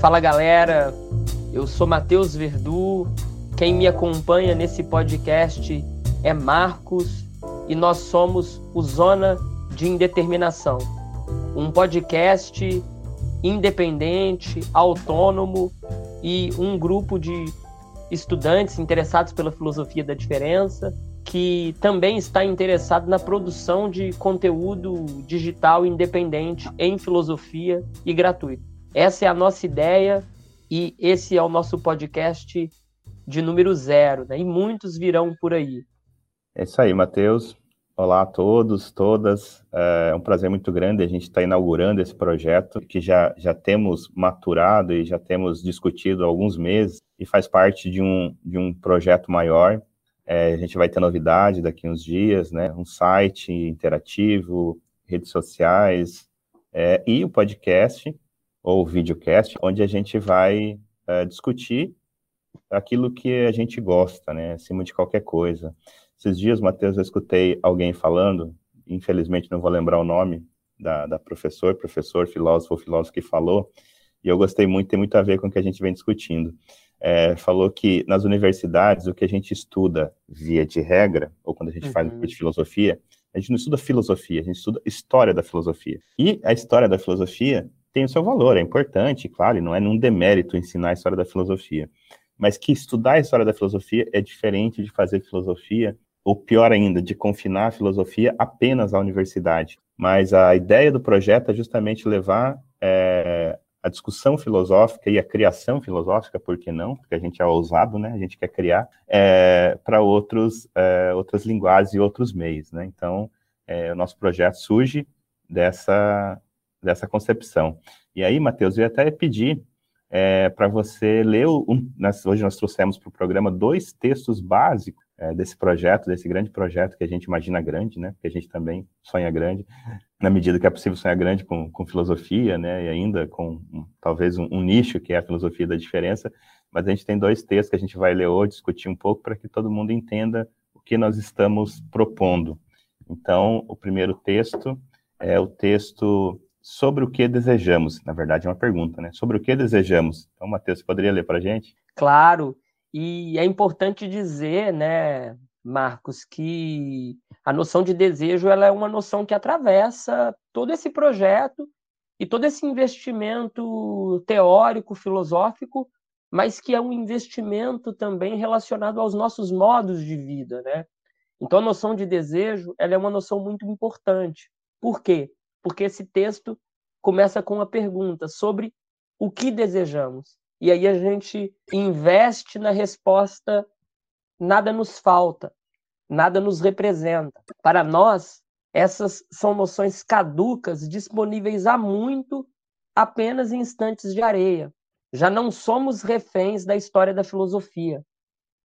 Fala galera, eu sou Matheus Verdu. Quem me acompanha nesse podcast é Marcos e nós somos o Zona de Indeterminação, um podcast independente, autônomo e um grupo de estudantes interessados pela filosofia da diferença que também está interessado na produção de conteúdo digital independente em filosofia e gratuito. Essa é a nossa ideia e esse é o nosso podcast de número zero, né? E muitos virão por aí. É isso aí, Matheus. Olá a todos, todas. É um prazer muito grande a gente estar tá inaugurando esse projeto que já, já temos maturado e já temos discutido há alguns meses e faz parte de um, de um projeto maior é, a gente vai ter novidade daqui uns dias, né? Um site interativo, redes sociais é, e o podcast ou videocast, onde a gente vai é, discutir aquilo que a gente gosta, né? Acima de qualquer coisa. Esses dias, Matheus, eu escutei alguém falando, infelizmente não vou lembrar o nome da, da professor, professor, filósofo filósofo que falou, e eu gostei muito, tem muito a ver com o que a gente vem discutindo é, falou que nas universidades o que a gente estuda via de regra, ou quando a gente uhum. faz um curso de filosofia, a gente não estuda filosofia, a gente estuda história da filosofia. E a história da filosofia tem o seu valor, é importante, claro, e não é num demérito ensinar a história da filosofia. Mas que estudar a história da filosofia é diferente de fazer filosofia, ou pior ainda, de confinar a filosofia apenas à universidade. Mas a ideia do projeto é justamente levar é, a discussão filosófica e a criação filosófica, por que não? Porque a gente é ousado, né? A gente quer criar é, para outros é, outras linguagens e outros meios, né? Então, é, o nosso projeto surge dessa dessa concepção. E aí, Matheus, eu ia até pedir é, para você ler um, nós, hoje nós trouxemos para o programa dois textos básicos é, desse projeto, desse grande projeto que a gente imagina grande, né? Porque a gente também sonha grande, na medida que é possível sonhar grande com, com filosofia, né? E ainda com talvez um, um, nicho que é a filosofia da diferença. Mas a gente tem dois textos que a gente vai ler hoje, discutir um pouco para que todo mundo entenda o que nós estamos propondo. Então, o primeiro texto é o texto sobre o que desejamos. Na verdade, é uma pergunta, né? Sobre o que desejamos. Então, Matheus, poderia ler para a gente? Claro. E é importante dizer, né, Marcos, que a noção de desejo ela é uma noção que atravessa todo esse projeto e todo esse investimento teórico, filosófico, mas que é um investimento também relacionado aos nossos modos de vida, né? Então a noção de desejo ela é uma noção muito importante. Por quê? Porque esse texto começa com uma pergunta sobre o que desejamos. E aí a gente investe na resposta nada nos falta, nada nos representa. Para nós, essas são noções caducas, disponíveis há muito, apenas em instantes de areia. Já não somos reféns da história da filosofia.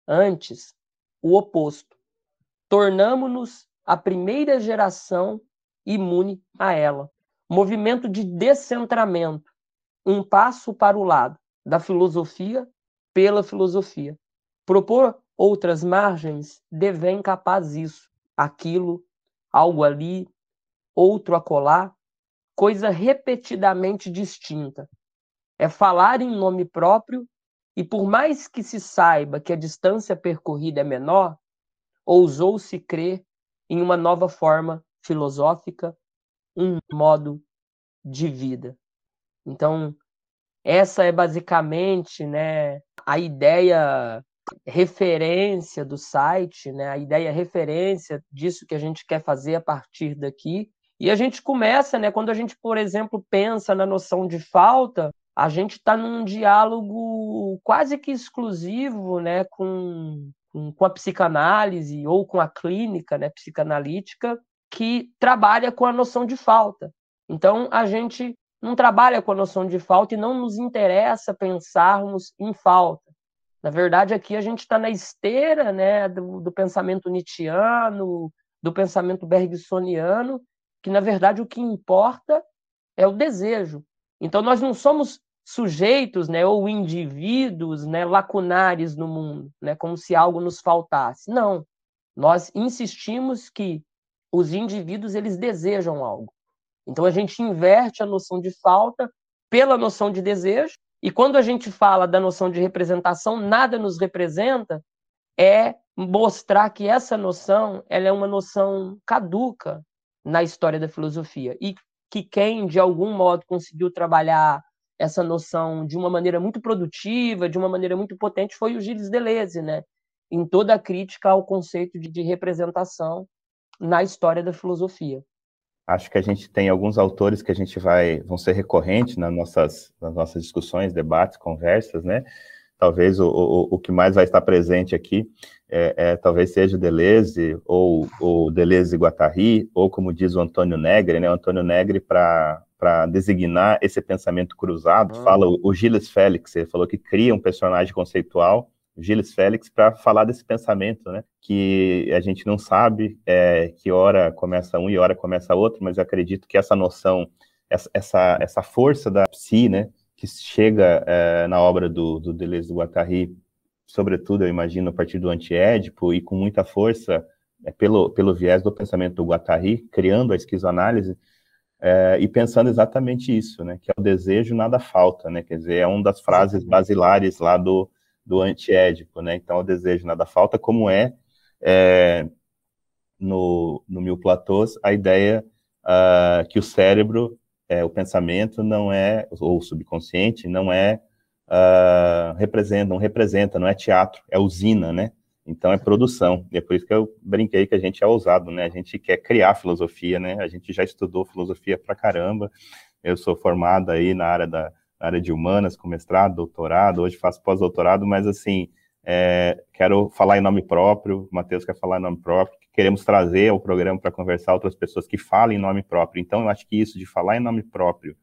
Antes, o oposto. Tornamos-nos a primeira geração imune a ela. Movimento de descentramento, um passo para o lado da filosofia pela filosofia. Propor outras margens devém capaz isso, aquilo, algo ali, outro acolá, coisa repetidamente distinta. É falar em nome próprio e por mais que se saiba que a distância percorrida é menor, ousou-se crer em uma nova forma filosófica, um modo de vida. Então, essa é basicamente né, a ideia referência do site, né, a ideia referência disso que a gente quer fazer a partir daqui. E a gente começa, né, quando a gente, por exemplo, pensa na noção de falta, a gente está num diálogo quase que exclusivo né, com, com, a psicanálise ou com a clínica né, psicanalítica que trabalha com a noção de falta. Então, a gente não trabalha com a noção de falta e não nos interessa pensarmos em falta. Na verdade, aqui a gente está na esteira né, do, do, pensamento nietzschiano, do pensamento bergsoniano, que na verdade o que importa é o desejo. Então nós não somos sujeitos né, ou indivíduos né, lacunares no mundo, né, como se algo nos faltasse. Não. Nós insistimos que os indivíduos eles desejam algo. Então a gente inverte a noção de falta pela noção de desejo, E quando a gente fala da noção de representação, nada nos representa, é mostrar que essa noção ela é uma noção caduca na história da filosofia e que quem de algum modo conseguiu trabalhar essa noção de uma maneira muito produtiva, de uma maneira muito potente, foi o Gilles Deleuze, né? Em toda a crítica ao conceito de, de representação na história da filosofia. Acho que a gente tem alguns autores que a gente vai vão ser recorrentes nas nossas, nas nossas discussões, debates, conversas, né? Talvez o, o, o que mais vai estar presente aqui é, é talvez seja Deleuze ou o Deleuze e Guattari, ou como diz o Antônio Negri, né? O Antônio Negri para para designar esse pensamento cruzado, ah. fala o, o Gilles Félix, ele falou que cria um personagem conceitual Gilles Félix para falar desse pensamento, né? Que a gente não sabe é, que hora começa um e hora começa outro, mas eu acredito que essa noção, essa, essa, essa força da psi, né? Que chega é, na obra do, do Deleuze do Guattari, sobretudo, eu imagino, a partir do antiédipo e com muita força é, pelo, pelo viés do pensamento do Guattari, criando a esquizoanálise, é, e pensando exatamente isso, né, que é o desejo nada falta, né, quer dizer, é uma das frases basilares lá do, do antiédipo, né? Então, o desejo nada falta, como é, é no, no Mil Platôs, a ideia uh, que o cérebro, é, o pensamento não é, ou o subconsciente, não é, uh, representa, não representa, não é teatro, é usina, né? Então é produção. E é por isso que eu brinquei que a gente é ousado, né? A gente quer criar filosofia, né? A gente já estudou filosofia pra caramba. Eu sou formado aí na área da, na área de humanas, com mestrado, doutorado, hoje faço pós-doutorado, mas assim, é, quero falar em nome próprio, o Matheus quer falar em nome próprio, queremos trazer ao programa para conversar outras pessoas que falem em nome próprio. Então, eu acho que isso de falar em nome próprio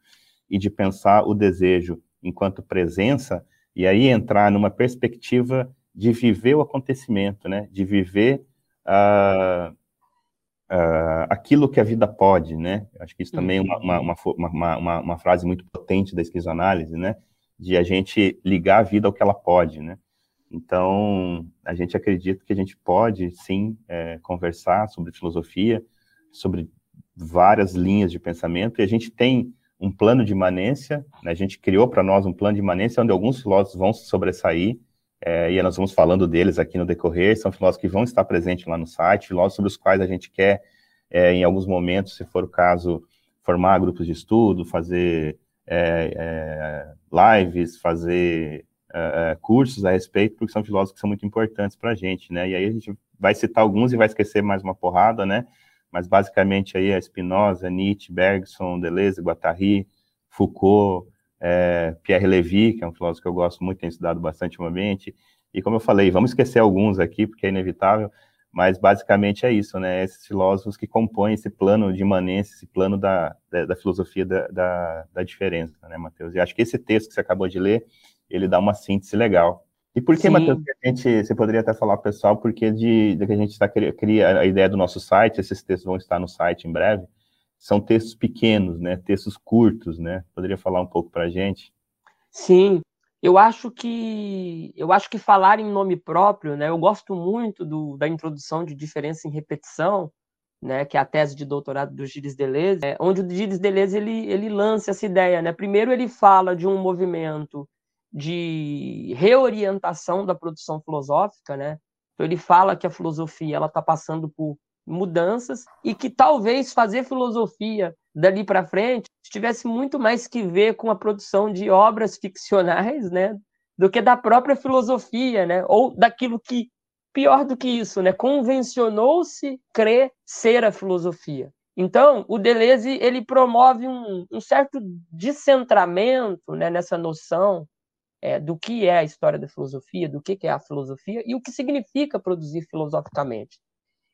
e de pensar o desejo enquanto presença, e aí entrar numa perspectiva de viver o acontecimento, né? De viver uh, uh, aquilo que a vida pode, né? Acho que isso também é uma, uma, uma, uma, uma frase muito potente da esquizoanálise, né? De a gente ligar a vida ao que ela pode, né? Então, a gente acredita que a gente pode, sim, é, conversar sobre filosofia, sobre várias linhas de pensamento, e a gente tem um plano de imanência, né? a gente criou para nós um plano de imanência onde alguns filósofos vão se sobressair, é, e nós vamos falando deles aqui no decorrer, são filósofos que vão estar presentes lá no site, filósofos sobre os quais a gente quer, é, em alguns momentos, se for o caso, formar grupos de estudo, fazer é, é lives, fazer é, é, cursos a respeito, porque são filósofos que são muito importantes para a gente, né? E aí a gente vai citar alguns e vai esquecer mais uma porrada, né? Mas basicamente aí é Spinoza, Nietzsche, Bergson, Deleuze, Guattari, Foucault, é, Pierre Levy, que é um filósofo que eu gosto muito, tenho estudado bastante ultimamente, e como eu falei, vamos esquecer alguns aqui, porque é inevitável, mas basicamente é isso, né, esses filósofos que compõem esse plano de imanência, esse plano da, da, da filosofia da, da, da, diferença, né, Matheus? E acho que esse texto que você acabou de ler, ele dá uma síntese legal. E por que, Matheus, que a gente, você poderia até falar, pessoal, porque de, de que a gente está cria a ideia do nosso site, esses textos vão estar no site em breve, são textos pequenos, né? Textos curtos, né? Poderia falar um pouco para a gente? Sim, eu acho que eu acho que falar em nome próprio, né? Eu gosto muito do, da introdução de diferença em repetição, né? Que é a tese de doutorado do Gilles Deleuze, é, onde o Gilles Deleuze ele ele lança essa ideia, né? Primeiro ele fala de um movimento de reorientação da produção filosófica, né? Então ele fala que a filosofia ela está passando por mudanças e que talvez fazer filosofia dali para frente tivesse muito mais que ver com a produção de obras ficcionais, né, do que da própria filosofia, né, ou daquilo que pior do que isso, né, convencionou-se crer ser a filosofia. Então, o Deleuze ele promove um, um certo descentramento né, nessa noção é, do que é a história da filosofia, do que é a filosofia e o que significa produzir filosoficamente.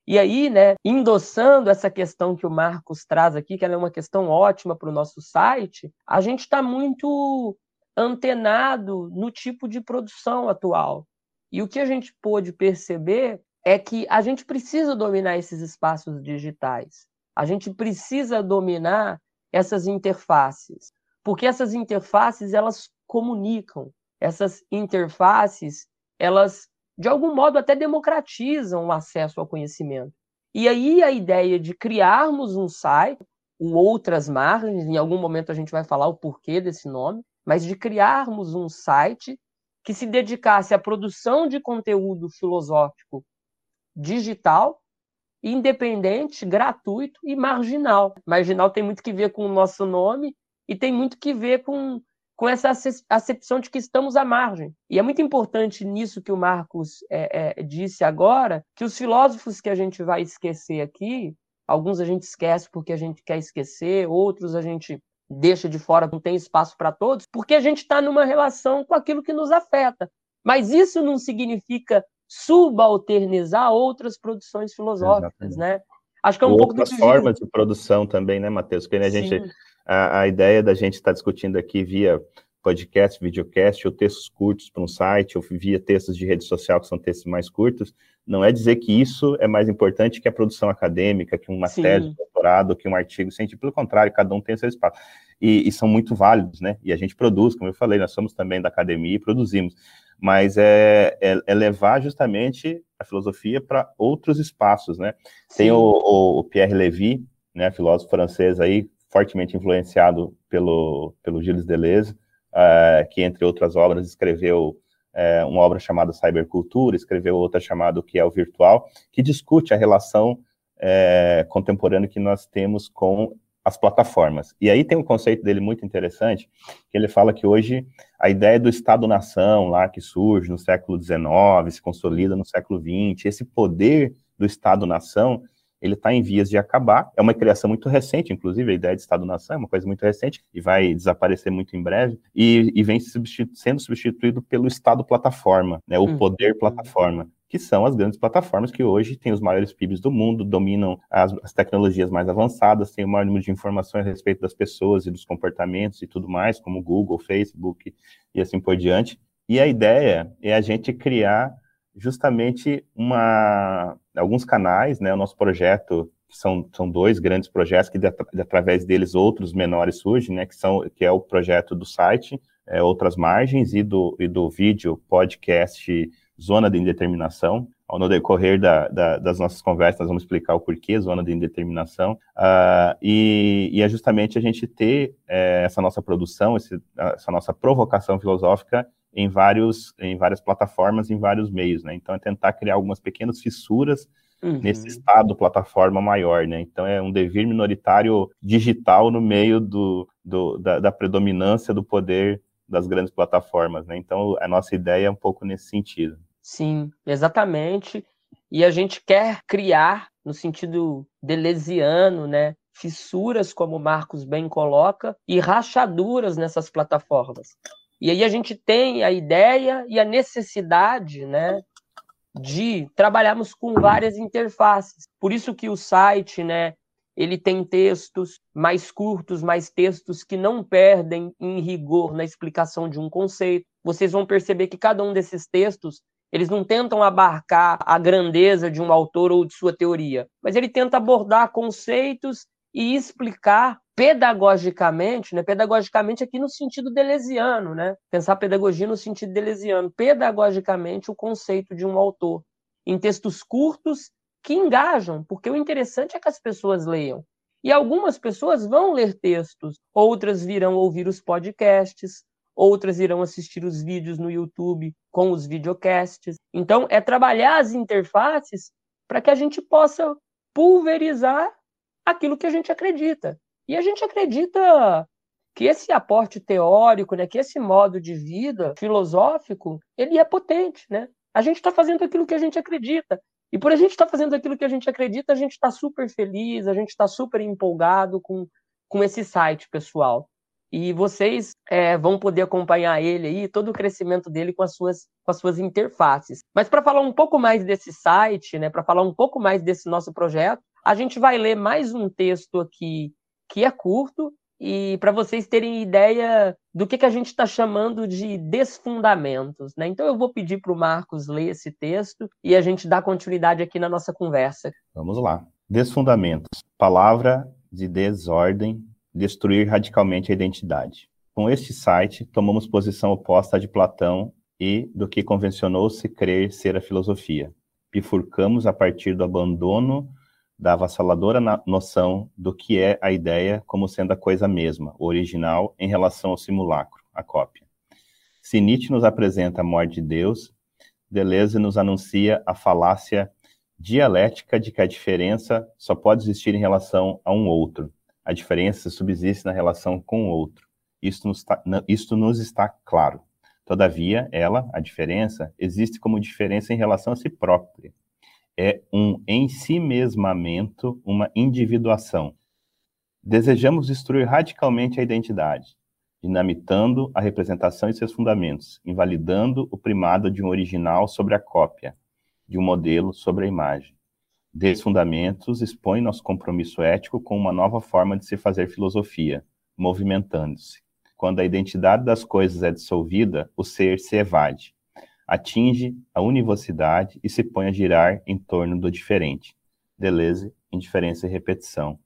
E aí, né, endossando essa questão que o Marcos traz aqui, que ela é uma questão ótima para o nosso site, a gente está muito antenado no tipo de produção atual. E o que a gente pôde perceber é que a gente precisa dominar esses espaços digitais. A gente precisa dominar essas interfaces, porque essas interfaces elas comunicam. Essas interfaces elas de algum modo até democratizam o acesso ao conhecimento. E aí a ideia de criarmos um site, o Outras Margens, em algum momento a gente vai falar o porquê desse nome, mas de criarmos um site que se dedicasse à produção de conteúdo filosófico digital, independente, gratuito e marginal. Marginal tem muito que ver com o nosso nome e tem muito que ver com, com essa acepção de que estamos à margem. E é muito importante nisso que o Marcos é, é, disse agora, que os filósofos que a gente vai esquecer aqui, alguns a gente esquece porque a gente quer esquecer, outros a gente deixa de fora, não tem espaço para todos, porque a gente está numa relação com aquilo que nos afeta. Mas isso não significa subalternizar outras produções filosóficas, Exatamente. né? Acho que é um Outras pouco do formas de produção também, né, Matheus? Porque né, a gente a, a, ideia da gente estar tá discutindo aqui via podcast, videocast, ou textos curtos para um site, ou via textos de rede social, que são textos mais curtos, não é dizer que isso é mais importante que a produção acadêmica, que uma Sim. tese doutorado, que um artigo científico. Pelo contrário, cada um tem seu espaço. E, e, são muito válidos, né? E a gente produz, como eu falei, nós somos também da academia e produzimos. Mas é, é, é levar justamente a filosofia para outros espaços, né? Sim. Tem o, o, o Pierre Levy, né, filósofo francês aí, fortemente influenciado pelo, pelo Gilles Deleuze, uh, que, entre outras obras, escreveu uh, uma obra chamada Cybercultura, escreveu outra chamada O que é o Virtual, que discute a relação uh, contemporânea que nós temos com as plataformas. E aí tem um conceito dele muito interessante, que ele fala que hoje a ideia do Estado-nação, lá que surge no século XIX, se consolida no século XX, esse poder do Estado-nação, ele está em vias de acabar. É uma criação muito recente, inclusive, a ideia de Estado-nação é uma coisa muito recente e vai desaparecer muito em breve, e, e vem substitu sendo substituído pelo Estado-plataforma, né, o uhum. poder-plataforma, que são as grandes plataformas que hoje têm os maiores PIBs do mundo, dominam as, as, tecnologias mais avançadas, têm o maior número de informações a respeito das pessoas e dos comportamentos e tudo mais, como Google, Facebook e assim por diante. E a ideia é a gente criar justamente uma, alguns canais, né, o nosso projeto, que são, são dois grandes projetos, que de, de, através deles outros menores surgem, né, que, são, que é o projeto do site, é, Outras Margens, e do, e do vídeo podcast Zona de Indeterminação. No decorrer da, da, das nossas conversas, nós vamos explicar o porquê zona de indeterminação, uh, e, e, é justamente a gente ter é, essa nossa produção, esse, essa nossa provocação filosófica em, vários, em várias plataformas, em vários meios, né? Então, é tentar criar algumas pequenas fissuras uhum. nesse estado plataforma maior, né? Então, é um devir minoritário digital no meio do, do da, da, predominância do poder das grandes plataformas, né? Então, a nossa ideia é um pouco nesse sentido. Sim, exatamente. E a gente quer criar, no sentido delesiano, né? Fissuras, como o Marcos bem coloca, e rachaduras nessas plataformas. E aí a gente tem a ideia e a necessidade, né, de trabalharmos com várias interfaces. Por isso que o site, né, ele tem textos mais curtos, mais textos que não perdem em rigor na explicação de um conceito. Vocês vão perceber que cada um desses textos, eles não tentam abarcar a grandeza de um autor ou de sua teoria, mas ele tenta abordar conceitos e explicar pedagogicamente, né? Pedagogicamente aqui no sentido delesiano, né? Pensar pedagogia no sentido delesiano, pedagogicamente o conceito de um autor em textos curtos que engajam, porque o interessante é que as pessoas leiam. E algumas pessoas vão ler textos, outras virão ouvir os podcasts, outras irão assistir os vídeos no YouTube com os videocasts. Então, é trabalhar as interfaces para que a gente possa pulverizar aquilo que a gente acredita. E a gente acredita que esse aporte teórico, né, que esse modo de vida filosófico, ele é potente, né? A gente está fazendo aquilo que a gente acredita. E por a gente estar tá fazendo aquilo que a gente acredita, a gente está super feliz, a gente está super empolgado com, com esse site, pessoal. E vocês é, vão poder acompanhar ele aí, todo o crescimento dele com as suas, com as suas interfaces. Mas para falar um pouco mais desse site, né, para falar um pouco mais desse nosso projeto, a gente vai ler mais um texto aqui que é curto e para vocês terem ideia do que, que a gente está chamando de desfundamentos. Né? Então eu vou pedir para o Marcos ler esse texto e a gente dá continuidade aqui na nossa conversa. Vamos lá. Desfundamentos. Palavra de desordem, destruir radicalmente a identidade. Com este site, tomamos posição oposta à de Platão e do que convencionou-se crer ser a filosofia. Bifurcamos a partir do abandono da avassaladora noção do que é a ideia como sendo a coisa mesma, o original, em relação ao simulacro, a cópia. Se Nietzsche nos apresenta a morte de Deus, Deleuze nos anuncia a falácia dialética de que a diferença só pode existir em relação a um outro. A diferença subsiste na relação com o outro. Isto nos, tá, isto nos está claro. Todavia, ela, a diferença, existe como diferença em relação a si própria. É um em si mesmamento, uma individuação. Desejamos destruir radicalmente a identidade, dinamitando a representação e seus fundamentos, invalidando o primado de um original sobre a cópia, de um modelo sobre a imagem. Desses fundamentos expõe nosso compromisso ético com uma nova forma de se fazer filosofia, movimentando-se. Quando a identidade das coisas é dissolvida, o ser se evade, atinge a univocidade e se põe a girar em torno do diferente. Deleuze, indiferença e repetição.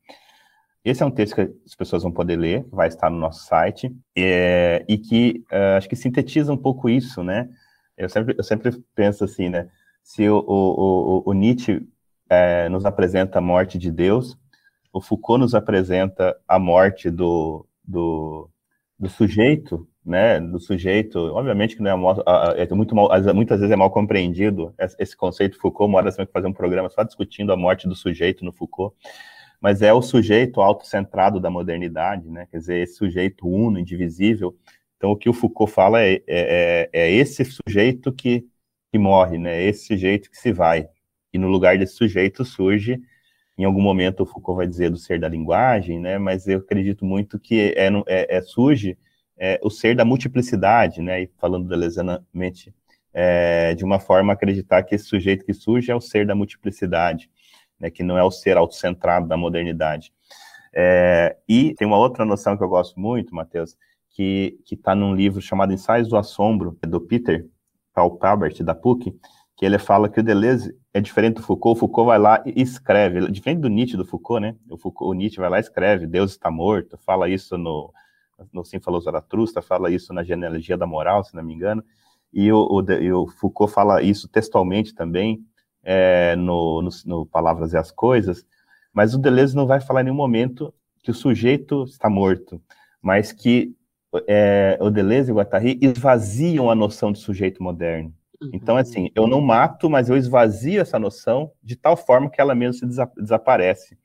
Esse é um texto que as pessoas vão poder ler, vai estar no nosso site, é, e que uh, acho que sintetiza um pouco isso, né? Eu sempre, eu sempre penso assim, né? se o, o, o, o Nietzsche é, nos apresenta a morte de Deus, o Foucault nos apresenta a morte do, do, do sujeito, né, do sujeito, obviamente que não é, é muito mal, muitas vezes é mal compreendido esse conceito Foucault, uma hora você vai fazer um programa só discutindo a morte do sujeito no Foucault, mas é o sujeito autocentrado da modernidade, né, quer dizer, esse sujeito uno, indivisível, então o que o Foucault fala é, é, é, é esse sujeito que que morre, né? Esse sujeito que se vai. E no lugar desse sujeito surge, em algum momento o Foucault vai dizer do ser da linguagem, né? Mas eu acredito muito que é, é, é surge é, o ser da multiplicidade, né? E falando delesianamente, é, de uma forma acreditar que esse sujeito que surge é o ser da multiplicidade, né? Que não é o ser autocentrado da modernidade. É, e tem uma outra noção que eu gosto muito, Matheus, que está num livro chamado Ensaios do Assombro, do Peter, Paul Palbert, da PUC, que ele fala que o Deleuze é diferente do Foucault, o Foucault vai lá e escreve, diferente do Nietzsche do Foucault, né? O, Foucault, o Nietzsche vai lá e escreve, Deus está morto, fala isso no, no Sim Falou Zaratrusta, fala isso na Genealogia da Moral, se não me engano, e o, o, e o Foucault fala isso textualmente também, é, no, no, no, Palavras e as Coisas, mas o Deleuze não vai falar em nenhum momento que o sujeito está morto, mas que é, o Deleuze e o Guattari esvaziam a noção de sujeito moderno. Uhum. Então, assim, eu não mato, mas eu esvazio essa noção de tal forma que ela mesmo se desa desaparece.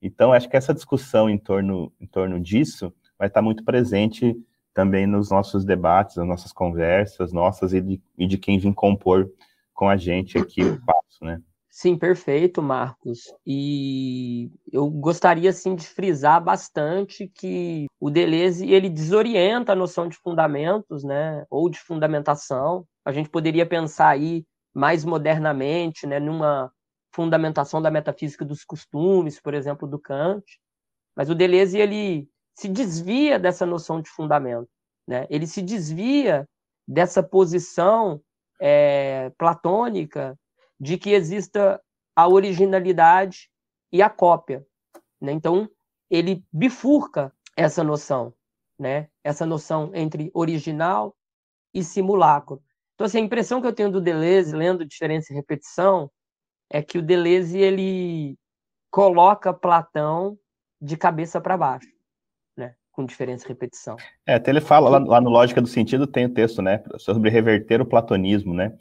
Então, acho que essa discussão em torno, em torno disso vai estar muito presente também nos nossos debates, nas nossas conversas, nossas e de, e de quem vem compor com a gente aqui o passo, né? Sim, perfeito, Marcos. E eu gostaria assim de frisar bastante que o Deleuze ele desorienta a noção de fundamentos, né, ou de fundamentação. A gente poderia pensar aí mais modernamente, né, numa fundamentação da metafísica dos costumes, por exemplo, do Kant. Mas o Deleuze ele se desvia dessa noção de fundamento, né? Ele se desvia dessa posição é, platônica de que exista a originalidade e a cópia. Né? Então, ele bifurca essa noção, né? essa noção entre original e simulacro. Então, assim, a impressão que eu tenho do Deleuze, lendo Diferença e Repetição, é que o Deleuze ele coloca Platão de cabeça para baixo, né? com diferença e repetição. É, até ele fala lá, lá no Lógica do Sentido, tem o texto, né, sobre reverter o platonismo, né?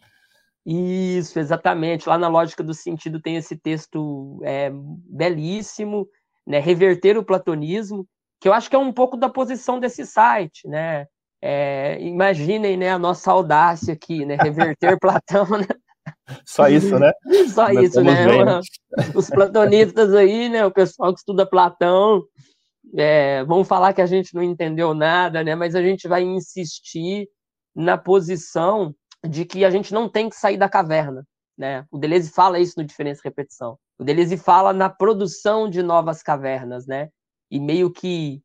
Isso, exatamente. Lá na lógica do sentido tem esse texto é, belíssimo, né? Reverter o platonismo, que eu acho que é um pouco da posição desse site, né? É, imaginem, né, a nossa audácia aqui, né? Reverter Platão, né? Só isso, né? Só Nós isso, né? Os platonistas aí, né? O pessoal que estuda Platão, é, vão falar que a gente não entendeu nada, né? Mas a gente vai insistir na posição de que a gente não tem que sair da caverna. Né? O Deleuze fala isso no Diferença e Repetição. O Deleuze fala na produção de novas cavernas, né? E meio que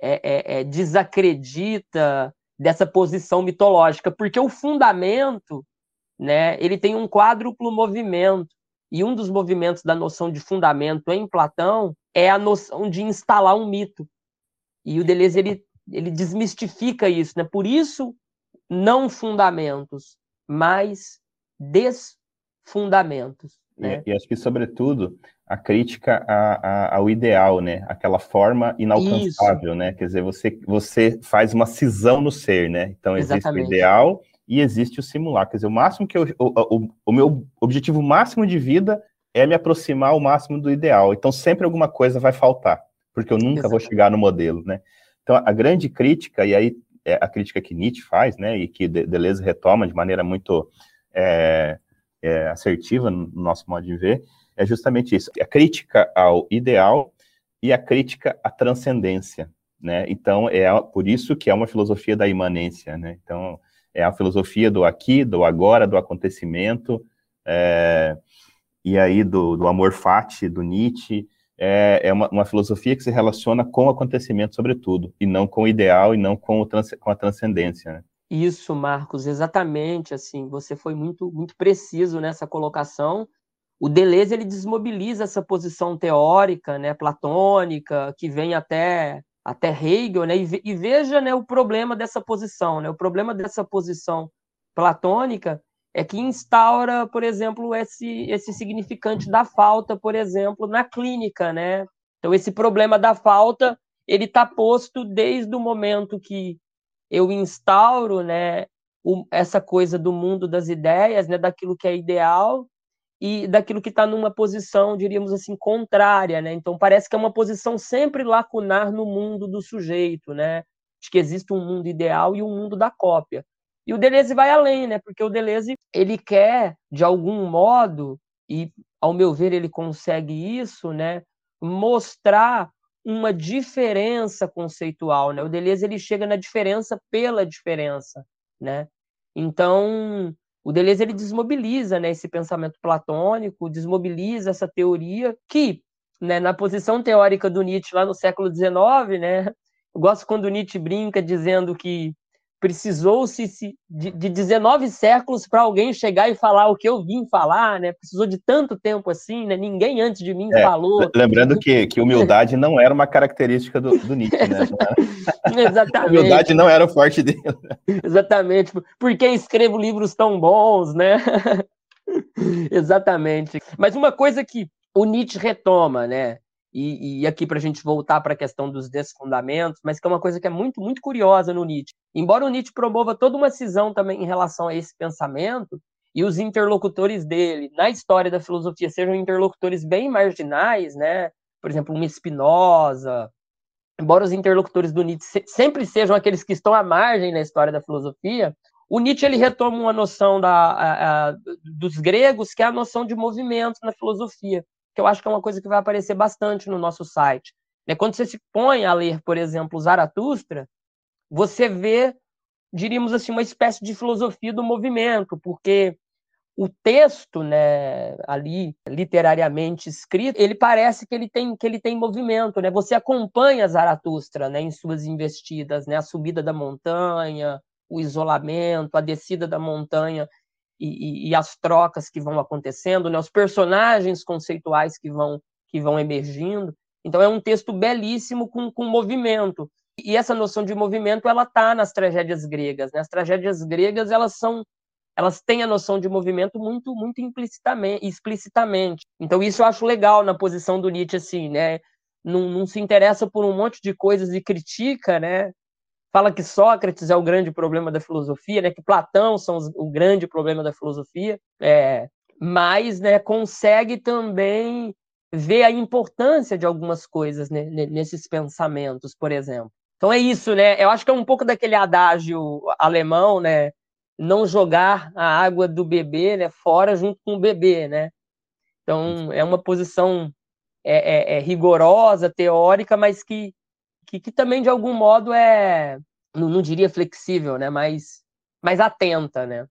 é, é, é, desacredita dessa posição mitológica, porque o fundamento, né? Ele tem um quádruplo movimento e um dos movimentos da noção de fundamento em Platão é a noção de instalar um mito. E o Deleuze ele, ele desmistifica isso, né? Por isso não fundamentos, mas desfundamentos. Né? E, e, acho que, sobretudo, a crítica a, a, ao ideal, né? Aquela forma inalcançável, Isso. né? Quer dizer, você, você faz uma cisão no ser, né? Então, existe Exatamente. o ideal e existe o simular. Quer dizer, o máximo que eu, o, o, o meu objetivo máximo de vida é me aproximar ao máximo do ideal. Então, sempre alguma coisa vai faltar, porque eu nunca Exatamente. vou chegar no modelo, né? Então, a grande crítica, e aí é a crítica que Nietzsche faz, né, e que Deleuze retoma de maneira muito é, é, assertiva no nosso modo de ver, é justamente isso, a crítica ao ideal e a crítica à transcendência, né? Então é por isso que é uma filosofia da imanência, né? Então é a filosofia do aqui, do agora, do acontecimento, é, e aí do, do amor fati, do Nietzsche, é, é uma, uma, filosofia que se relaciona com o acontecimento, sobretudo, e não com o ideal e não com, trans, com a transcendência. Né? Isso, Marcos, exatamente. Assim, você foi muito, muito preciso nessa colocação. O Deleuze ele desmobiliza essa posição teórica, né, platônica, que vem até até Hegel, né, e, veja, né, o problema dessa posição, né, o problema dessa posição platônica é que instaura, por exemplo, esse, esse significante da falta, por exemplo, na clínica, né? Então, esse problema da falta, ele está posto desde o momento que eu instauro, né, o, essa coisa do mundo das ideias, né, daquilo que é ideal e daquilo que está numa posição, diríamos assim, contrária, né? Então, parece que é uma posição sempre lacunar no mundo do sujeito, né? De que existe um mundo ideal e um mundo da cópia. E o Deleuze vai além, né? Porque o Deleuze ele quer de algum modo e ao meu ver ele consegue isso, né? Mostrar uma diferença conceitual, né? O Deleuze ele chega na diferença pela diferença, né? Então, o Deleuze ele desmobiliza, né, esse pensamento platônico, desmobiliza essa teoria que, né, na posição teórica do Nietzsche lá no século XIX, né? Eu gosto quando Nietzsche brinca dizendo que precisou-se de, de 19 séculos para alguém chegar e falar o que eu vim falar, né? Precisou de tanto tempo assim, né? Ninguém antes de mim é, falou. Lembrando que, que humildade não era uma característica do, do Nietzsche, né? Exatamente. humildade não era o forte dele. Exatamente. Por que escrevo livros tão bons, né? Exatamente. Mas uma coisa que o Nietzsche retoma, né? E, e aqui para a gente voltar para a questão dos desfundamentos, mas que é uma coisa que é muito, muito curiosa no Nietzsche. Embora o Nietzsche promova toda uma cisão também em relação a esse pensamento, e os interlocutores dele na história da filosofia sejam interlocutores bem marginais, né? Por exemplo, um Spinoza, embora os interlocutores do Nietzsche sempre sejam aqueles que estão à margem na história da filosofia, o Nietzsche ele retoma uma noção da, a, a, dos gregos, que é a noção de movimento na filosofia que eu acho que é uma coisa que vai aparecer bastante no nosso site. Né? Quando você se põe a ler, por exemplo, Zaratustra, você vê, diríamos assim, uma espécie de filosofia do movimento, porque o texto, né, ali literariamente escrito, ele parece que ele tem que ele tem movimento, né? Você acompanha Zaratustra, né, em suas investidas, né, a subida da montanha, o isolamento, a descida da montanha e, e, e, as trocas que vão acontecendo, né, os personagens conceituais que vão, que vão emergindo. Então é um texto belíssimo com, com movimento. E essa noção de movimento ela está nas tragédias gregas. Né? As tragédias gregas elas são elas têm a noção de movimento muito muito implicitamente, explicitamente. Então isso eu acho legal na posição do Nietzsche assim, né? Não, não se interessa por um monte de coisas e critica, né? Fala que Sócrates é o grande problema da filosofia, né, que Platão são os, o grande problema da filosofia, é, mas né, consegue também ver a importância de algumas coisas né, nesses pensamentos, por exemplo. Então é isso, né? Eu acho que é um pouco daquele adágio alemão, né? Não jogar a água do bebê né, fora junto com o bebê, né? Então é uma posição é, é, é rigorosa, teórica, mas que que, que também de algum modo é, não, não diria flexível, né, mas, mas atenta, né?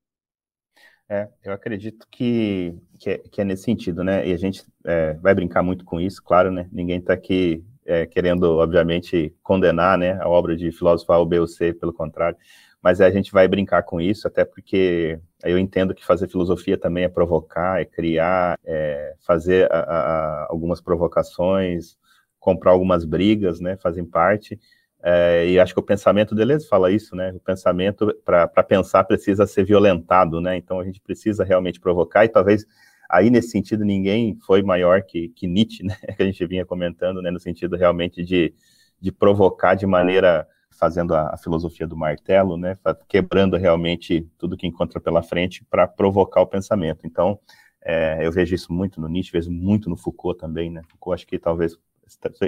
É, eu acredito que, que, é, que é nesse sentido, né? E a gente é, vai brincar muito com isso, claro, né? Ninguém está aqui é, querendo, obviamente, condenar né, a obra de filósofo A ou B ou C, pelo contrário, mas a gente vai brincar com isso, até porque eu entendo que fazer filosofia também é provocar, é criar, é fazer a, a, algumas provocações, comprar algumas brigas, né, fazem parte, é, e acho que o pensamento Deleuze fala isso, né, o pensamento, para pensar, precisa ser violentado, né, então a gente precisa realmente provocar, e talvez aí nesse sentido ninguém foi maior que, que Nietzsche, né, que a gente vinha comentando, né, no sentido realmente de, de provocar de maneira fazendo a, a, filosofia do martelo, né, quebrando realmente tudo que encontra pela frente para provocar o pensamento. Então, é, eu vejo isso muito no Nietzsche, vejo muito no Foucault também, né? Foucault acho que talvez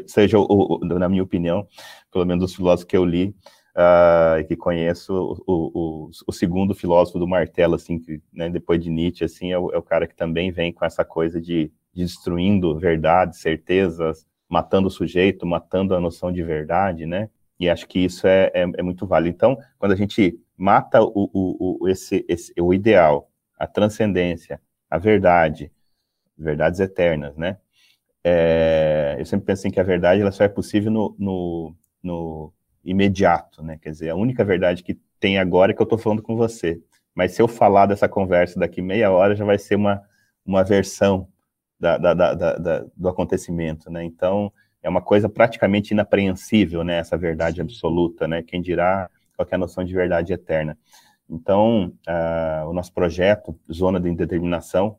seja, o, o, na minha opinião, pelo menos os filósofos que eu li uh, e que conheço, o, o, segundo filósofo do martelo, assim, que, né, depois de Nietzsche, assim, é o, é o, cara que também vem com essa coisa de, de destruindo verdades, certezas, matando o sujeito, matando a noção de verdade, né? E acho que isso é, é, é muito válido. Então, quando a gente mata o, esse, esse, o ideal, a transcendência, a verdade, verdades eternas, né? É, eu sempre penso em que a verdade ela só é possível no, no, no, imediato, né? Quer dizer, a única verdade que tem agora é que eu estou falando com você. Mas se eu falar dessa conversa daqui meia hora, já vai ser uma, uma versão da, da, da, do acontecimento, né? Então, é uma coisa praticamente inapreensível, né? Essa verdade absoluta, né? Quem dirá qual é a noção de verdade eterna. Então, uh, o nosso projeto, Zona de Indeterminação,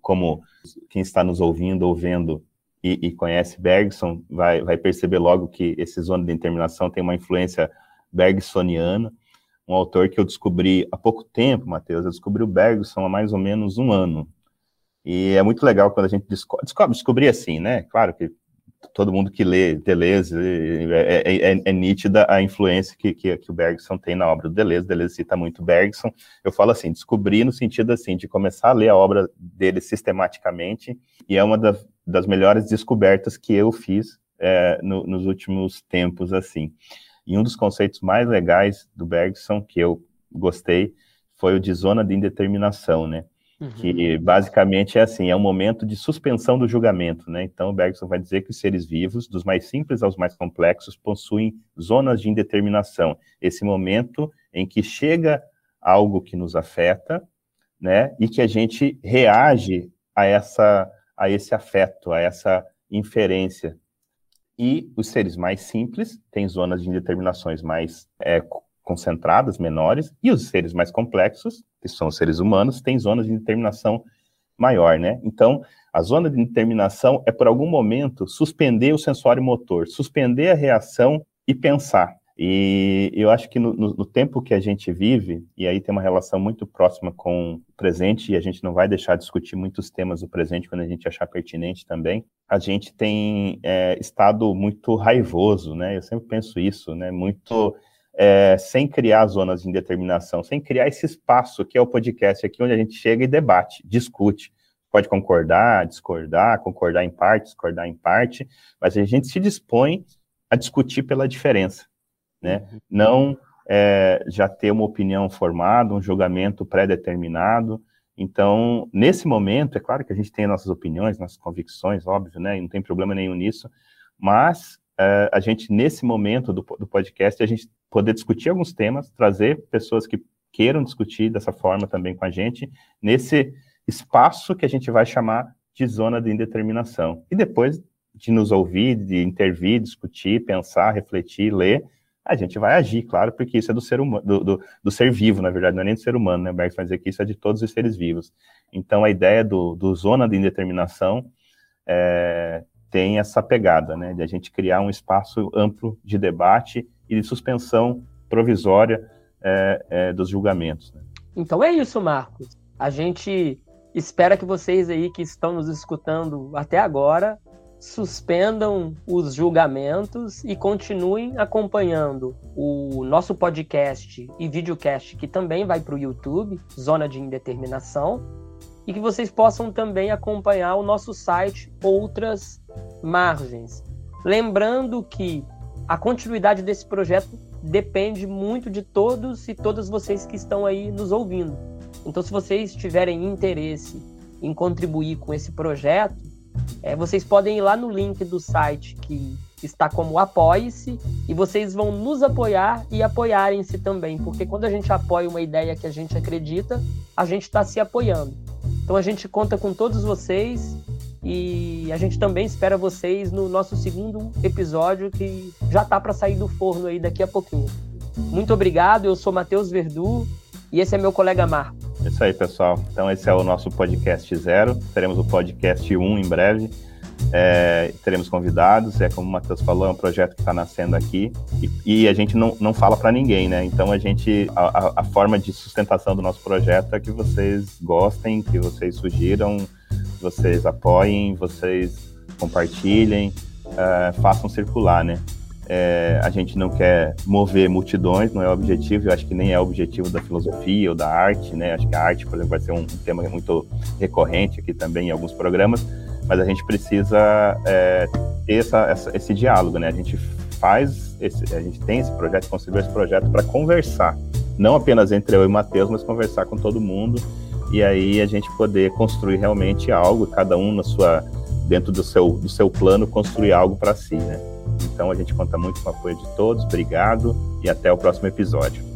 como quem está nos ouvindo ou vendo e, e, conhece Bergson, vai, vai perceber logo que esse Zona de Indeterminação tem uma influência bergsoniana, um autor que eu descobri há pouco tempo, Matheus, eu descobri o Bergson há mais ou menos um ano. E é muito legal quando a gente descobre, descobre descobrir assim, né? Claro que todo mundo que lê Deleuze é, é, é, é nítida a influência que, que, que, o Bergson tem na obra do Deleuze. Deleuze cita muito Bergson. Eu falo assim, descobri no sentido assim de começar a ler a obra dele sistematicamente e é uma das, das melhores descobertas que eu fiz é, no, nos últimos tempos assim. E um dos conceitos mais legais do Bergson que eu gostei foi o de zona de indeterminação, né? que uhum. basicamente é assim, é um momento de suspensão do julgamento, né? Então, o Bergson vai dizer que os seres vivos, dos mais simples aos mais complexos, possuem zonas de indeterminação. Esse momento em que chega algo que nos afeta, né? E que a gente reage a essa a esse afeto, a essa inferência. E os seres mais simples têm zonas de indeterminações mais é, concentradas, menores, e os seres mais complexos, que são os seres humanos, têm zonas de determinação maior, né? Então, a zona de determinação é, por algum momento, suspender o sensório motor, suspender a reação e pensar. E eu acho que no, no, tempo que a gente vive, e aí tem uma relação muito próxima com o presente, e a gente não vai deixar de discutir muitos temas do presente quando a gente achar pertinente também, a gente tem é, estado muito raivoso, né? Eu sempre penso isso, né? Muito é, sem criar zonas de indeterminação, sem criar esse espaço que é o podcast aqui, onde a gente chega e debate, discute. Pode concordar, discordar, concordar em parte, discordar em parte, mas a gente se dispõe a discutir pela diferença, né? Uhum. Não é, já ter uma opinião formada, um julgamento pré-determinado. Então, nesse momento, é claro que a gente tem nossas opiniões, nossas convicções, óbvio, né? E não tem problema nenhum nisso, mas é, a gente, nesse momento do, do podcast, a gente poder discutir alguns temas, trazer pessoas que queiram discutir dessa forma também com a gente, nesse espaço que a gente vai chamar de zona de indeterminação. E depois de nos ouvir, de intervir, discutir, pensar, refletir, ler, a gente vai agir, claro, porque isso é do ser humano, do, do, do, ser vivo, na verdade, não é nem do ser humano, né? O Berg vai dizer que isso é de todos os seres vivos. Então, a ideia do, do zona de indeterminação é, tem essa pegada, né? De a gente criar um espaço amplo de debate e de suspensão provisória é, é, dos julgamentos. Né? Então é isso, Marcos. A gente espera que vocês aí que estão nos escutando até agora suspendam os julgamentos e continuem acompanhando o nosso podcast e videocast que também vai para o YouTube, Zona de Indeterminação, e que vocês possam também acompanhar o nosso site Outras Margens. Lembrando que a continuidade desse projeto depende muito de todos e todas vocês que estão aí nos ouvindo. Então, se vocês tiverem interesse em contribuir com esse projeto, é, vocês podem ir lá no link do site que está como Apoie-se e vocês vão nos apoiar e apoiarem-se também, porque quando a gente apoia uma ideia que a gente acredita, a gente está se apoiando. Então a gente conta com todos vocês e a gente também espera vocês no nosso segundo episódio, que já tá para sair do forno aí daqui a pouquinho. Muito obrigado, eu sou Matheus Verdu e esse é meu colega Marco. É isso aí, pessoal. Então, esse é o nosso podcast zero. Teremos o podcast 1 um em breve. É, teremos convidados, é como o Matheus falou, é um projeto que está nascendo aqui e, e, a gente não, não fala para ninguém, né? Então a gente, a, a, forma de sustentação do nosso projeto é que vocês gostem, que vocês sugiram, vocês apoiem, vocês compartilhem, uh, façam circular, né? É, a gente não quer mover multidões, não é o objetivo, eu acho que nem é o objetivo da filosofia ou da arte, né? Acho que a arte, por exemplo, vai ser um tema muito recorrente aqui também em alguns programas, mas a gente precisa é, ter essa, essa, esse diálogo, né? A gente faz, esse, a gente tem esse projeto, concebeu esse projeto para conversar, não apenas entre eu e o Matheus, mas conversar com todo mundo e aí a gente poder construir realmente algo, cada um na sua dentro do seu, do seu plano construir algo para si, né? Então a gente conta muito com o apoio de todos. Obrigado e até o próximo episódio.